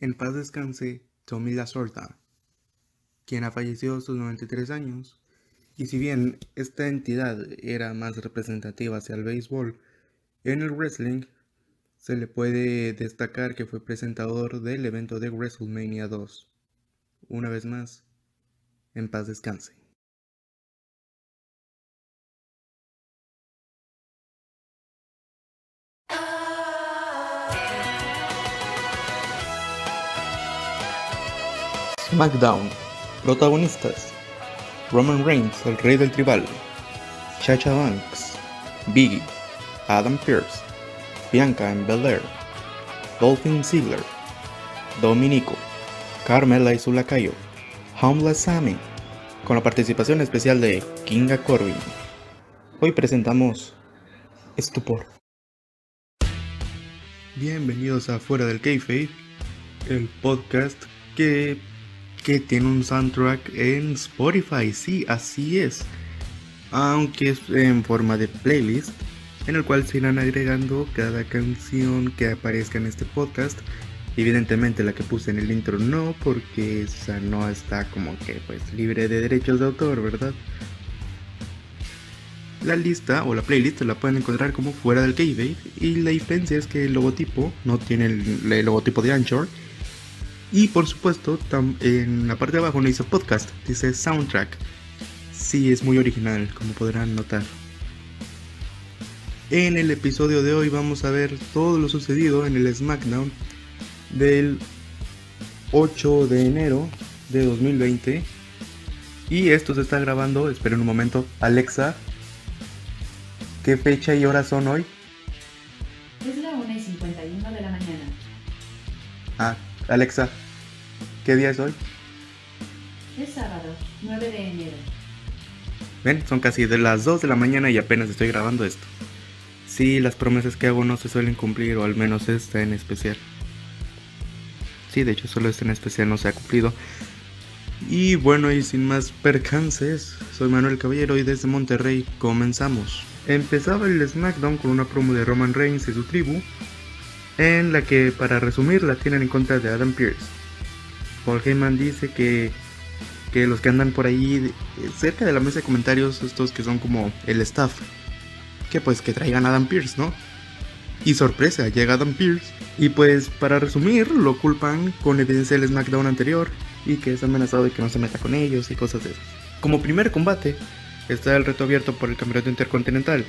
En paz descanse Tommy Lasorda, quien ha fallecido a sus 93 años. Y si bien esta entidad era más representativa hacia el béisbol, en el wrestling se le puede destacar que fue presentador del evento de WrestleMania 2. Una vez más, en paz descanse. SmackDown. Protagonistas: Roman Reigns, el rey del tribal, Chacha Banks, Biggie, Adam Pearce, Bianca en Belair, Dolphin Ziggler, Dominico, Carmela y su lacayo, Homeless Sammy, con la participación especial de Kinga Corbin. Hoy presentamos Estupor. Bienvenidos a Fuera del Kayfabe, el podcast que que tiene un soundtrack en Spotify, sí, así es. Aunque es en forma de playlist, en el cual se irán agregando cada canción que aparezca en este podcast. Evidentemente la que puse en el intro no, porque esa no está como que pues libre de derechos de autor, ¿verdad? La lista o la playlist la pueden encontrar como fuera del K-Babe y la diferencia es que el logotipo no tiene el, el logotipo de Anchor y por supuesto, en la parte de abajo no dice podcast, dice soundtrack. Sí, es muy original, como podrán notar. En el episodio de hoy vamos a ver todo lo sucedido en el SmackDown del 8 de enero de 2020. Y esto se está grabando, esperen un momento, Alexa, ¿qué fecha y hora son hoy? Es la 1 y 51 de la mañana. Ah, Alexa, ¿qué día es hoy? Es sábado, 9 de enero. Ven, son casi de las 2 de la mañana y apenas estoy grabando esto. Sí, las promesas que hago no se suelen cumplir, o al menos esta en especial. Sí, de hecho solo esta en especial no se ha cumplido. Y bueno, y sin más percances, soy Manuel Caballero y desde Monterrey comenzamos. Empezaba el SmackDown con una promo de Roman Reigns y su tribu, en la que para resumir la tienen en contra de Adam Pearce. Paul Heyman dice que, que los que andan por ahí cerca de la mesa de comentarios, estos que son como el staff, que pues que traigan a Adam Pearce, ¿no? Y sorpresa, llega Adam Pearce. Y pues para resumir, lo culpan con evidencia del SmackDown anterior y que es amenazado de que no se meta con ellos y cosas de esas. Como primer combate, está el reto abierto por el campeonato intercontinental.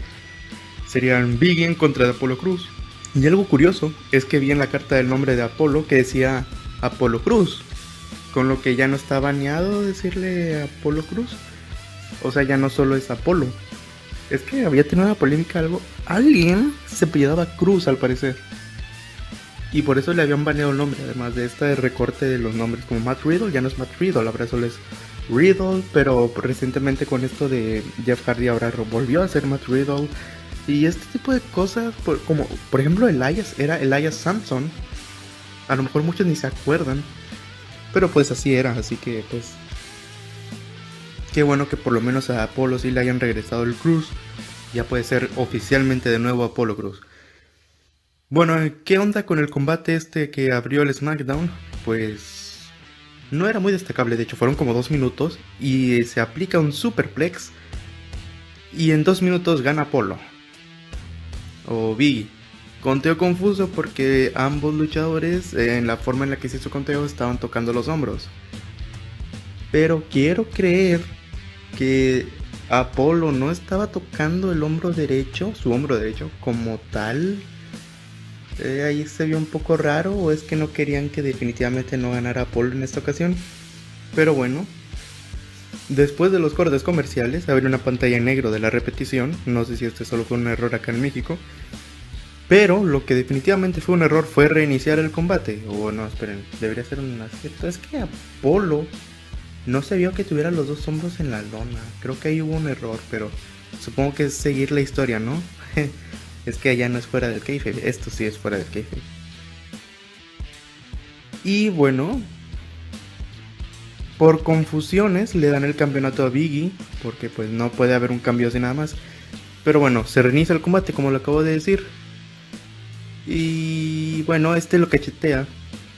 Serían Big contra de Apolo Cruz. Y algo curioso es que vi en la carta del nombre de Apolo que decía Apolo Cruz, con lo que ya no está baneado decirle Apolo Cruz. O sea, ya no solo es Apolo. Es que había tenido una polémica algo. Alguien se apellidaba Cruz al parecer. Y por eso le habían baneado el nombre. Además de este recorte de los nombres como Matt Riddle, ya no es Matt Riddle, ahora solo es Riddle. Pero recientemente con esto de Jeff Hardy ahora volvió a ser Matt Riddle. Y este tipo de cosas, como por ejemplo Elias, era Elias Samson. A lo mejor muchos ni se acuerdan. Pero pues así era, así que pues... Qué bueno que por lo menos a Apolo sí le hayan regresado el Cruz. Ya puede ser oficialmente de nuevo Apolo Cruz. Bueno, ¿qué onda con el combate este que abrió el SmackDown? Pues no era muy destacable, de hecho fueron como dos minutos y se aplica un superplex y en dos minutos gana Apolo o Biggie. Conteo confuso porque ambos luchadores, eh, en la forma en la que se hizo conteo, estaban tocando los hombros. Pero quiero creer que Apolo no estaba tocando el hombro derecho, su hombro derecho, como tal. Eh, ahí se vio un poco raro, o es que no querían que definitivamente no ganara Apolo en esta ocasión. Pero bueno, Después de los cortes comerciales, abrió una pantalla en negro de la repetición. No sé si este solo fue un error acá en México. Pero lo que definitivamente fue un error fue reiniciar el combate. O no, esperen, debería ser un acierto. Es que Apolo no se vio que tuviera los dos hombros en la lona. Creo que ahí hubo un error, pero supongo que es seguir la historia, ¿no? es que allá no es fuera del kayfabe. Esto sí es fuera del kayfabe. Y bueno, por confusiones le dan el campeonato a Biggie, porque pues no puede haber un cambio así nada más. Pero bueno, se reinicia el combate como lo acabo de decir. Y bueno, este lo cachetea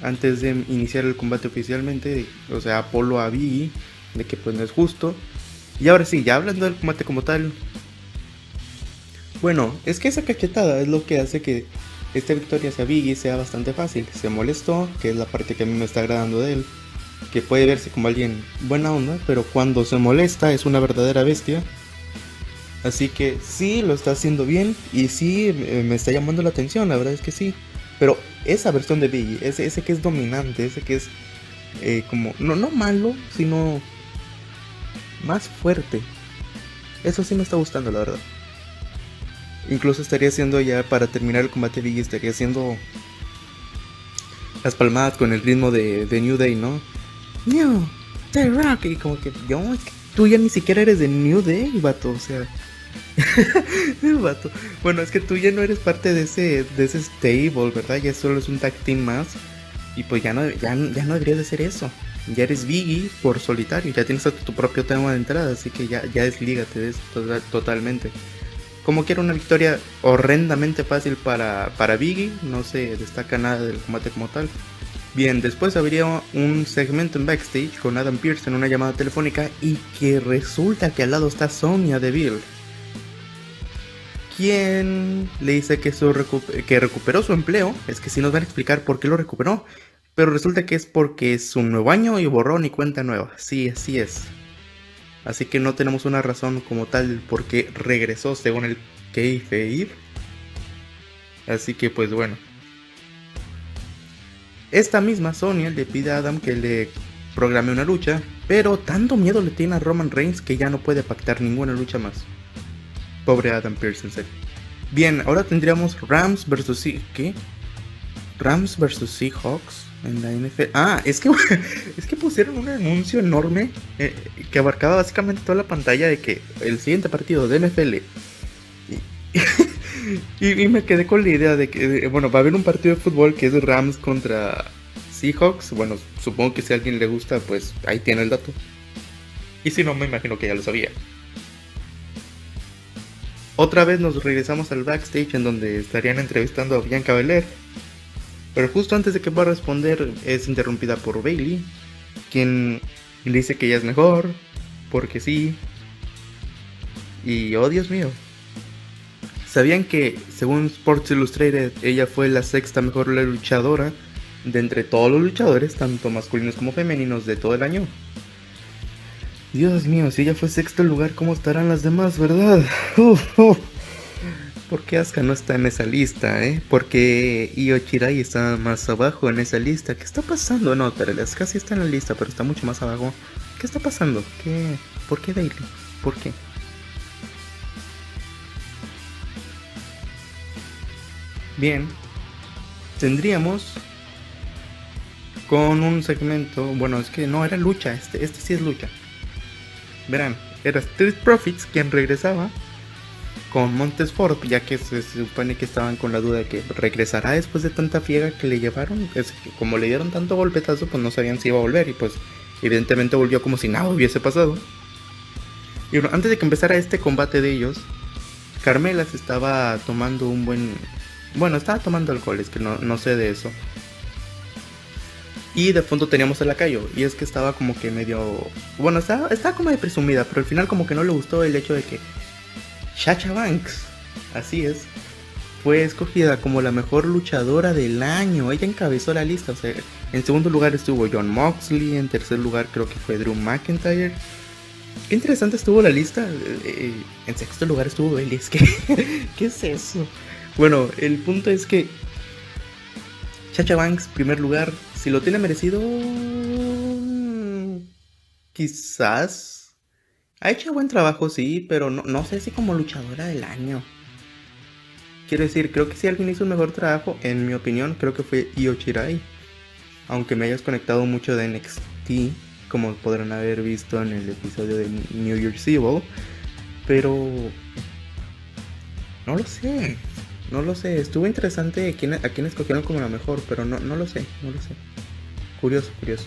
antes de iniciar el combate oficialmente, o sea, Apolo a Biggie, de que pues no es justo. Y ahora sí, ya hablando del combate como tal. Bueno, es que esa cachetada es lo que hace que esta victoria hacia Biggie sea bastante fácil. Se molestó, que es la parte que a mí me está agradando de él. Que puede verse como alguien buena onda, pero cuando se molesta es una verdadera bestia. Así que sí, lo está haciendo bien y sí, eh, me está llamando la atención, la verdad es que sí. Pero esa versión de Biggie, ese, que es dominante, ese que es eh, como, no, no malo, sino más fuerte. Eso sí me está gustando, la verdad. Incluso estaría haciendo ya, para terminar el combate Biggie, estaría haciendo las palmadas con el ritmo de New Day, ¿no? New Day Rock. Y como que, yo, tú ya ni siquiera eres de New Day, vato, o sea. Bueno, es que tú ya no eres parte de ese, de ese stable, ¿verdad? Ya solo es un tag team más. Y pues ya no, ya, ya no deberías de ser eso. Ya eres Biggie por solitario. Ya tienes tu propio tema de entrada. Así que ya, ya deslígate de eso totalmente. Como quiera una victoria horrendamente fácil para, para Biggie. No se destaca nada del combate como tal. Bien, después habría un segmento en backstage con Adam Pierce en una llamada telefónica y que resulta que al lado está Sonia Deville quien le dice que, que recuperó su empleo. Es que sí nos van a explicar por qué lo recuperó. Pero resulta que es porque es un nuevo año y borrón y cuenta nueva. Sí, así es. Así que no tenemos una razón como tal por qué regresó según el kayfabe. Así que pues bueno. Esta misma Sonia le pide a Adam que le programe una lucha, pero tanto miedo le tiene a Roman Reigns que ya no puede pactar ninguna lucha más. Pobre Adam Pearce, en serio. Bien, ahora tendríamos Rams versus... ¿Qué? Rams versus Seahawks en la NFL. Ah, es que, es que pusieron un anuncio enorme eh, que abarcaba básicamente toda la pantalla de que el siguiente partido de NFL. Y, me quedé con la idea de que, bueno, va a haber un partido de fútbol que es Rams contra Seahawks. Bueno, supongo que si a alguien le gusta, pues ahí tiene el dato. Y si no, me imagino que ya lo sabía. Otra vez nos regresamos al backstage en donde estarían entrevistando a Bianca Belair. Pero justo antes de que pueda responder es interrumpida por Bailey, quien le dice que ella es mejor, porque sí. Y oh Dios mío. ¿Sabían que según Sports Illustrated ella fue la sexta mejor luchadora de entre todos los luchadores, tanto masculinos como femeninos, de todo el año? Dios mío, si ella fue sexto lugar, ¿cómo estarán las demás, verdad? ¿Por qué Asuka no está en esa lista, eh? Porque Io Chirai está más abajo en esa lista. ¿Qué está pasando? No, pero Asuka sí está en la lista, pero está mucho más abajo. ¿Qué está pasando? ¿Qué? ¿Por qué Daily? ¿Por qué? Bien, tendríamos con un segmento, bueno, es que no era lucha, este, este sí es lucha verán, era Street Profits quien regresaba con Montesford, ya que se, supone que estaban con la duda de que regresará después de tanta fiega que le llevaron. Es que como le dieron tanto golpetazo, pues no sabían si iba a volver y pues evidentemente volvió como si nada hubiese pasado. Y bueno, antes de que empezara este combate de ellos, Carmela se estaba tomando un buen... Bueno, estaba tomando alcohol, es que no, no sé de eso. Y de fondo teníamos el lacayo. Y es que estaba como que medio. Bueno, estaba, estaba como de presumida. Pero al final, como que no le gustó el hecho de que. Chacha Banks, así es, fue escogida como la mejor luchadora del año. Ella encabezó la lista. O sea, en segundo lugar estuvo John Moxley. En tercer lugar creo que fue Drew McIntyre. Qué interesante estuvo la lista. Eh, en sexto lugar estuvo Bailey. Que, ¿qué es eso? Bueno, el punto es que Chacha Banks, primer lugar, si lo tiene merecido, quizás. Ha hecho buen trabajo, sí, pero no, sé si como luchadora del año. Quiero decir, creo que si alguien hizo un mejor trabajo, en mi opinión, creo que fue Io Chirai. Aunque me hayas conectado mucho de NXT, como podrán haber visto en el episodio de New Year's Evil. Pero... No lo sé. No lo sé, estuvo interesante a quién, a quién escogieron como la mejor, pero no, no lo sé, no lo sé. Curioso, curioso.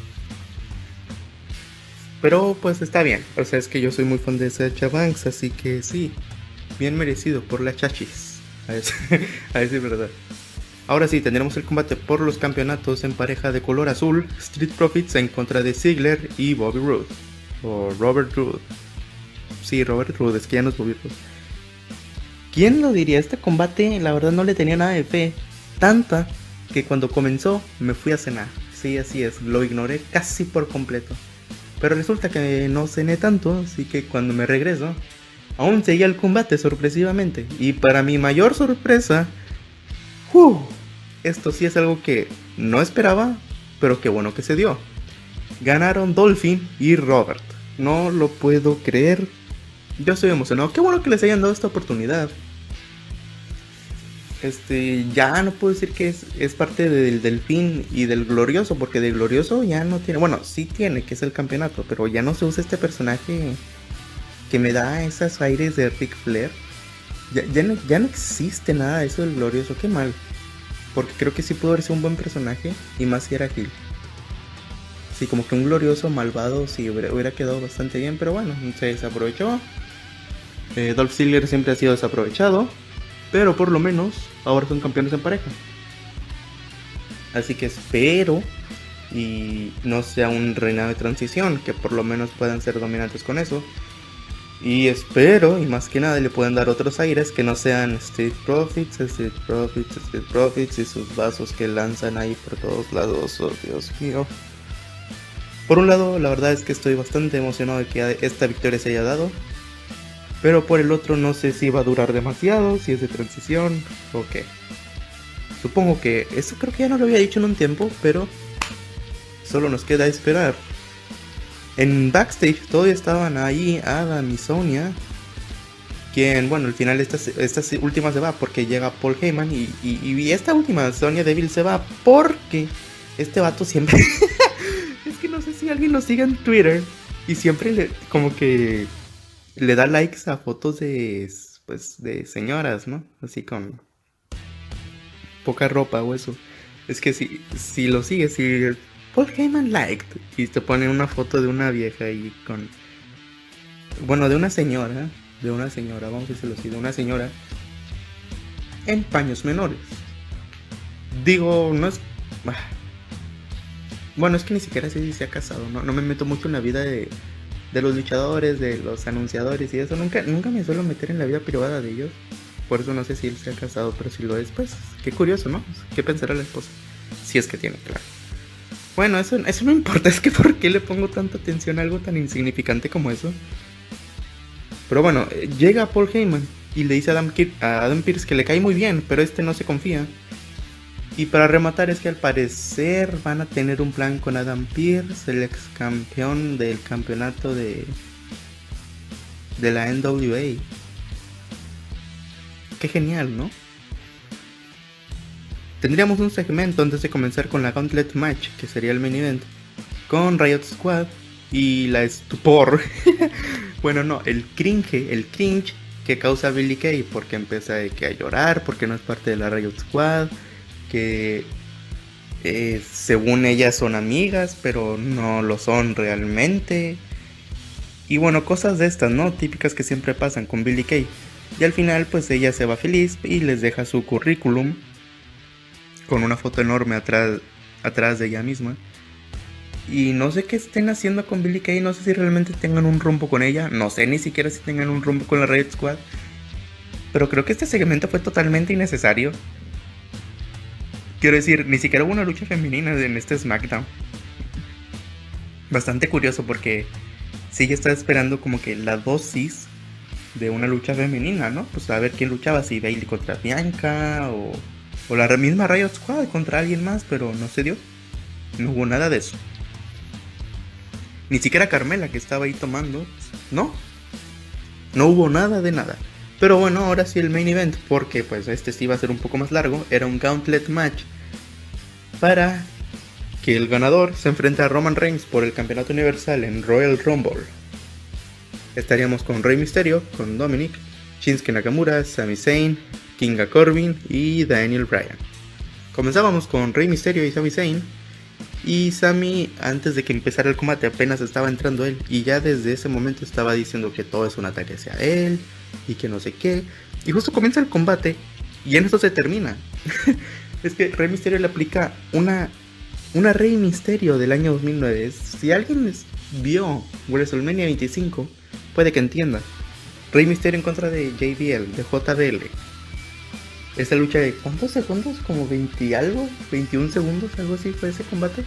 Pero pues está bien, o sea, es que yo soy muy fan de Sacha Banks, así que sí, bien merecido por la chachis. A a decir verdad. Ahora sí, tendremos el combate por los campeonatos en pareja de color azul, Street Profits en contra de Ziggler y Bobby Roode. O Robert Roode. Sí, Robert Roode, es que ya no es Bobby. ¿Quién lo diría? Este combate la verdad no le tenía nada de fe. Tanta que cuando comenzó me fui a cenar. Sí, así es, lo ignoré casi por completo. Pero resulta que no cené tanto, así que cuando me regreso, aún seguía el combate sorpresivamente. Y para mi mayor sorpresa, ¡uh! esto sí es algo que no esperaba, pero qué bueno que se dio. Ganaron Dolphin y Robert. No lo puedo creer. Yo estoy emocionado. Qué bueno que les hayan dado esta oportunidad. Este, ya no puedo decir que es, parte del Delfín y del Glorioso, porque del Glorioso ya no tiene, bueno, sí tiene, que es el campeonato, pero ya no se usa este personaje que me da esos aires de Ric Flair. Ya, no, ya no existe nada de eso del Glorioso, qué mal. Porque creo que sí pudo haber un buen personaje y más si era Gil. Sí, como que un glorioso malvado sí hubiera, quedado bastante bien, pero bueno, se desaprovechó. Eh, Dolph Ziggler siempre ha sido desaprovechado, pero por lo menos ahora son campeones en pareja. Así que espero y no sea un reinado de transición, que por lo menos puedan ser dominantes con eso. Y espero, y más que nada, le pueden dar otros aires que no sean Street Profits, Street Profits, Street Profits y sus vasos que lanzan ahí por todos lados. Oh, Dios mío. Por un lado, la verdad es que estoy bastante emocionado de que esta victoria se haya dado. Pero por el otro, no sé si va a durar demasiado, si es de transición o qué. Supongo que eso creo que ya no lo había dicho en un tiempo, pero solo nos queda esperar. En backstage todavía estaban ahí Adam y Sonia. Quien, bueno, al final esta, esta última se va porque llega Paul Heyman. Y, y, esta última, Sonia Deville, se va porque este vato siempre. es que no sé si alguien lo sigue en Twitter. Y siempre le, como que le da likes a fotos de, pues, de señoras, ¿no? Así con poca ropa o eso. Es que si, si lo sigues, si Paul Heyman liked. Y te pone una foto de una vieja ahí con. Bueno, de una señora. De una señora, vamos a decirlo así, de una señora. En paños menores. Digo, no es. Ah. Bueno, es que ni siquiera se ha casado. No, no me meto mucho en la vida de, de los luchadores, de los anunciadores y eso. Nunca, nunca me suelo meter en la vida privada de ellos. Por eso no sé si él se ha casado, pero si lo es, pues qué curioso, ¿no? ¿Qué pensará la esposa? Si es que tiene, claro. Bueno, eso, eso no importa, es que ¿por qué le pongo tanta atención a algo tan insignificante como eso? Pero bueno, eh, llega Paul Heyman y le dice a Adam, a Adam Pierce que le cae muy bien, pero este no se confía. Y para rematar es que al parecer van a tener un plan con Adam Pierce, el ex campeón del campeonato de de la NWA. Qué genial, ¿no? Tendríamos un segmento antes de comenzar con la Gauntlet Match, que sería el main event, con Riot Squad y la estupor. bueno, no, el cringe, el cringe que causa Billy Kay, porque empieza a llorar, porque no es parte de la Riot Squad, que eh, según ella son amigas, pero no lo son realmente. Y bueno, cosas de estas, ¿no? Típicas que siempre pasan con Billy Kay. Y al final, pues ella se va feliz y les deja su currículum con una foto enorme atrás, atrás de ella misma. Y no sé qué estén haciendo con Billy Kay, no sé si realmente tengan un rumbo con ella, no sé ni siquiera si tengan un rumbo con la Red Squad. Pero creo que este segmento fue totalmente innecesario. Quiero decir, ni siquiera hubo una lucha femenina en este SmackDown. Bastante curioso porque sí ya estaba esperando como que la dosis de una lucha femenina, ¿no? Pues a ver quién luchaba, si Bailey contra Bianca o o la misma Riot Squad contra alguien más, pero no se dio. No hubo nada de eso. Ni siquiera Carmela que estaba ahí tomando. No. No hubo nada de nada. Pero bueno, ahora sí el main event, porque pues este sí iba a ser un poco más largo. Era un gauntlet match para que el ganador se enfrente a Roman Reigns por el campeonato universal en Royal Rumble. Estaríamos con Rey Mysterio, con Dominic, Shinsuke Nakamura, Sami Zayn, Kinga Corbin y Daniel Bryan. Comenzábamos con Rey Mysterio y Sami Zayn. Y Sami, antes de que empezara el combate, apenas estaba entrando él. Y ya desde ese momento estaba diciendo que todo es un ataque hacia él. Y que no sé qué. Y justo comienza el combate. Y en esto se termina. Es que Rey Misterio le aplica una, una Rey Misterio del año 2009. Si alguien vio WrestleMania 25, puede que entienda. Rey Misterio en contra de JBL, de JBL. Esa lucha de ¿cuántos segundos? Como 20 y algo, 21 segundos, algo así fue ese combate.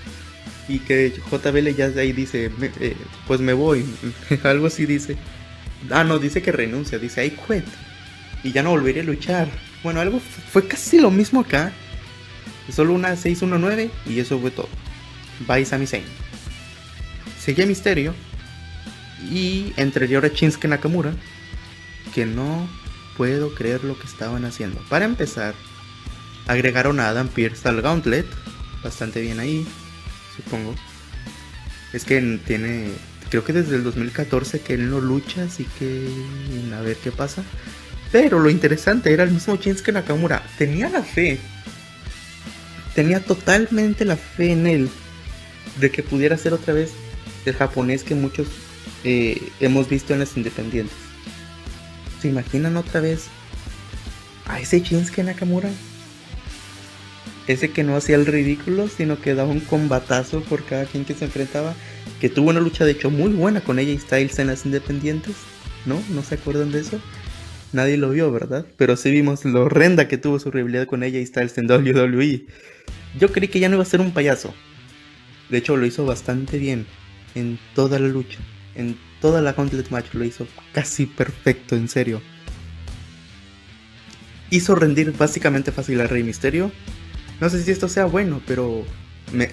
Y que JBL ya de ahí dice, eh, pues me voy, algo así dice. Ah, no, dice que renuncia, dice I quit. Y ya no volveré a luchar. Bueno, algo fue casi lo mismo acá. Solo una 619 y eso fue todo. Bye Sami Zayn. Seguía Misterio. Y entre ahora Shinsuke Nakamura. Que no puedo creer lo que estaban haciendo. Para empezar, agregaron a Adam Pierce al Gauntlet. Bastante bien ahí, supongo. Es que tiene. Creo que desde el 2014 que él no lucha, así que. A ver qué pasa. Pero lo interesante era el mismo Shinsuke Nakamura. Tenía la fe. Tenía totalmente la fe en él. De que pudiera ser otra vez el japonés que muchos eh, hemos visto en las independientes. ¿Se imaginan otra vez a ese Shinsuke Nakamura? Ese que no hacía el ridículo, sino que daba un combatazo por cada quien que se enfrentaba. Que tuvo una lucha de hecho muy buena con ella y Styles en las independientes. ¿No? ¿No se acuerdan de eso? Nadie lo vio, ¿verdad? Pero sí vimos lo horrenda que tuvo su rivalidad con ella y Styles en WWE. Yo creí que ya no iba a ser un payaso. De hecho, lo hizo bastante bien en toda la lucha. En toda la Gauntlet Match lo hizo casi perfecto, en serio. Hizo rendir básicamente fácil a Rey Misterio. No sé si esto sea bueno, pero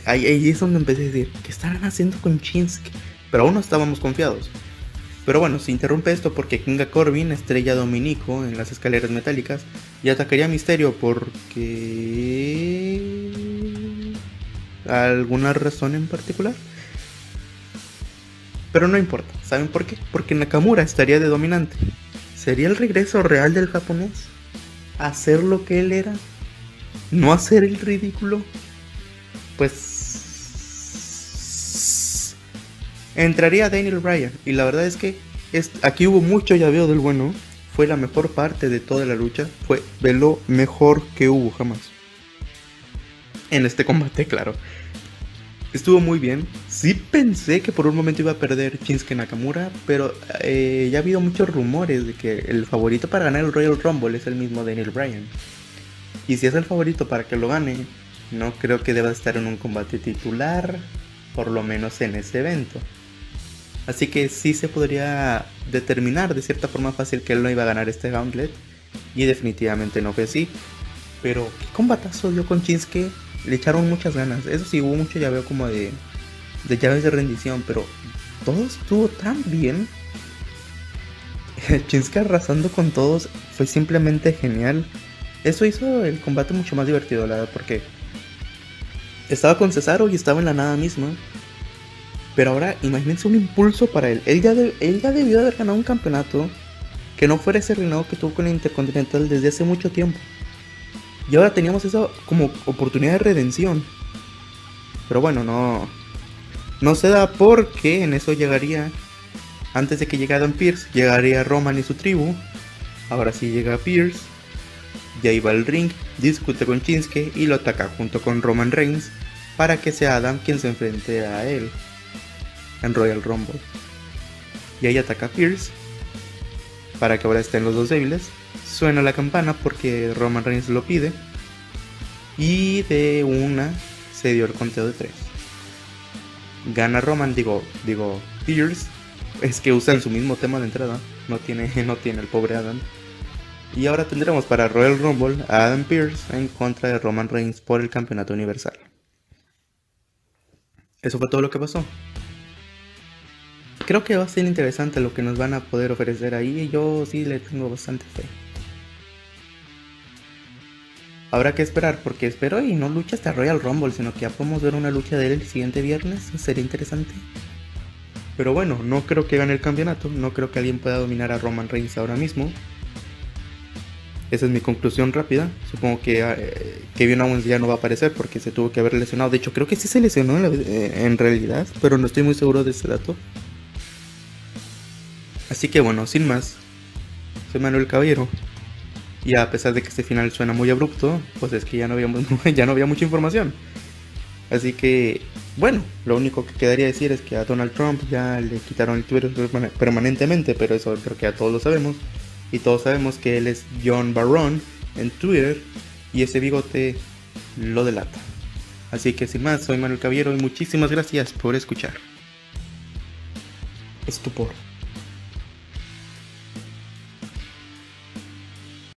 ahí, es donde empecé a decir, ¿qué estarán haciendo con Shinsuke? Pero aún no estábamos confiados. Pero bueno, se interrumpe esto porque Kinga Corbin estrella Dominico en las escaleras metálicas y atacaría a Misterio porque... ¿Alguna razón en particular? Pero no importa, ¿saben por qué? Porque Nakamura estaría de dominante. ¿Sería el regreso real del japonés? ¿Hacer lo que él era? ¿No hacer el ridículo? Pues entraría Daniel Bryan. Y la verdad es que aquí hubo mucho llaveo del bueno. Fue la mejor parte de toda la lucha. Fue de lo mejor que hubo jamás. En este combate, claro. Estuvo muy bien. Sí pensé que por un momento iba a perder Shinsuke Nakamura, pero eh, ya ha habido muchos rumores de que el favorito para ganar el Royal Rumble es el mismo Daniel Bryan. Y si es el favorito para que lo gane, no creo que deba estar en un combate titular, por lo menos en ese evento. Así que sí se podría determinar de cierta forma fácil que él no iba a ganar este gauntlet. Y definitivamente no fue así. Pero qué combatazo dio con Shinsuke. Le echaron muchas ganas. Eso sí, hubo mucho llaveo como de, de llaves de rendición. Pero todo estuvo tan bien. Shinsuke arrasando con todos fue simplemente genial. Eso hizo el combate mucho más divertido, la verdad, porque estaba con Cesaro y estaba en la nada misma. Pero ahora imagínense un impulso para él. Él ya, debió haber ganado un campeonato que no fuera ese reinado que tuvo con el Intercontinental desde hace mucho tiempo. Y ahora teníamos esa como oportunidad de redención. Pero bueno, no. No se da porque en eso llegaría. Antes de que llegara Pierce, llegaría Roman y su tribu. Ahora sí llega Pierce. Ya iba al ring, discute con Shinsuke y lo ataca junto con Roman Reigns para que sea Adam quien se enfrente a él en Royal Rumble. Y ahí ataca Pierce para que ahora estén los dos débiles. Suena la campana porque Roman Reigns lo pide. Y de una se dio el conteo de tres. Gana Roman, digo, digo Pierce. Es que usan su mismo tema de entrada. No tiene, no tiene el pobre Adam. Y ahora tendremos para Royal Rumble a Adam Pierce en contra de Roman Reigns por el campeonato universal. Eso fue todo lo que pasó creo que va a ser interesante lo que nos van a poder ofrecer ahí y yo sí le tengo bastante fe. Habrá que esperar porque espero y no lucha hasta Royal Rumble, sino que ya podemos ver una lucha de él el siguiente viernes, sería interesante. Pero bueno, no creo que gane el campeonato, no creo que alguien pueda dominar a Roman Reigns ahora mismo. Esa es mi conclusión rápida. Supongo que eh, Kevin Owens ya no va a aparecer porque se tuvo que haber lesionado. De hecho, creo que sí se lesionó en, eh, en realidad, pero no estoy muy seguro de ese dato. Así que bueno, sin más, soy Manuel Caballero Y a pesar de que este final suena muy abrupto, pues es que ya no, habíamos, ya no había mucha información. Así que, bueno, lo único que quedaría decir es que a Donald Trump ya le quitaron el Twitter permanentemente, pero eso creo que ya todos lo sabemos. Y todos sabemos que él es John Barron en Twitter y ese bigote lo delata. Así que sin más, soy Manuel Caballero y muchísimas gracias por escuchar. Estupor.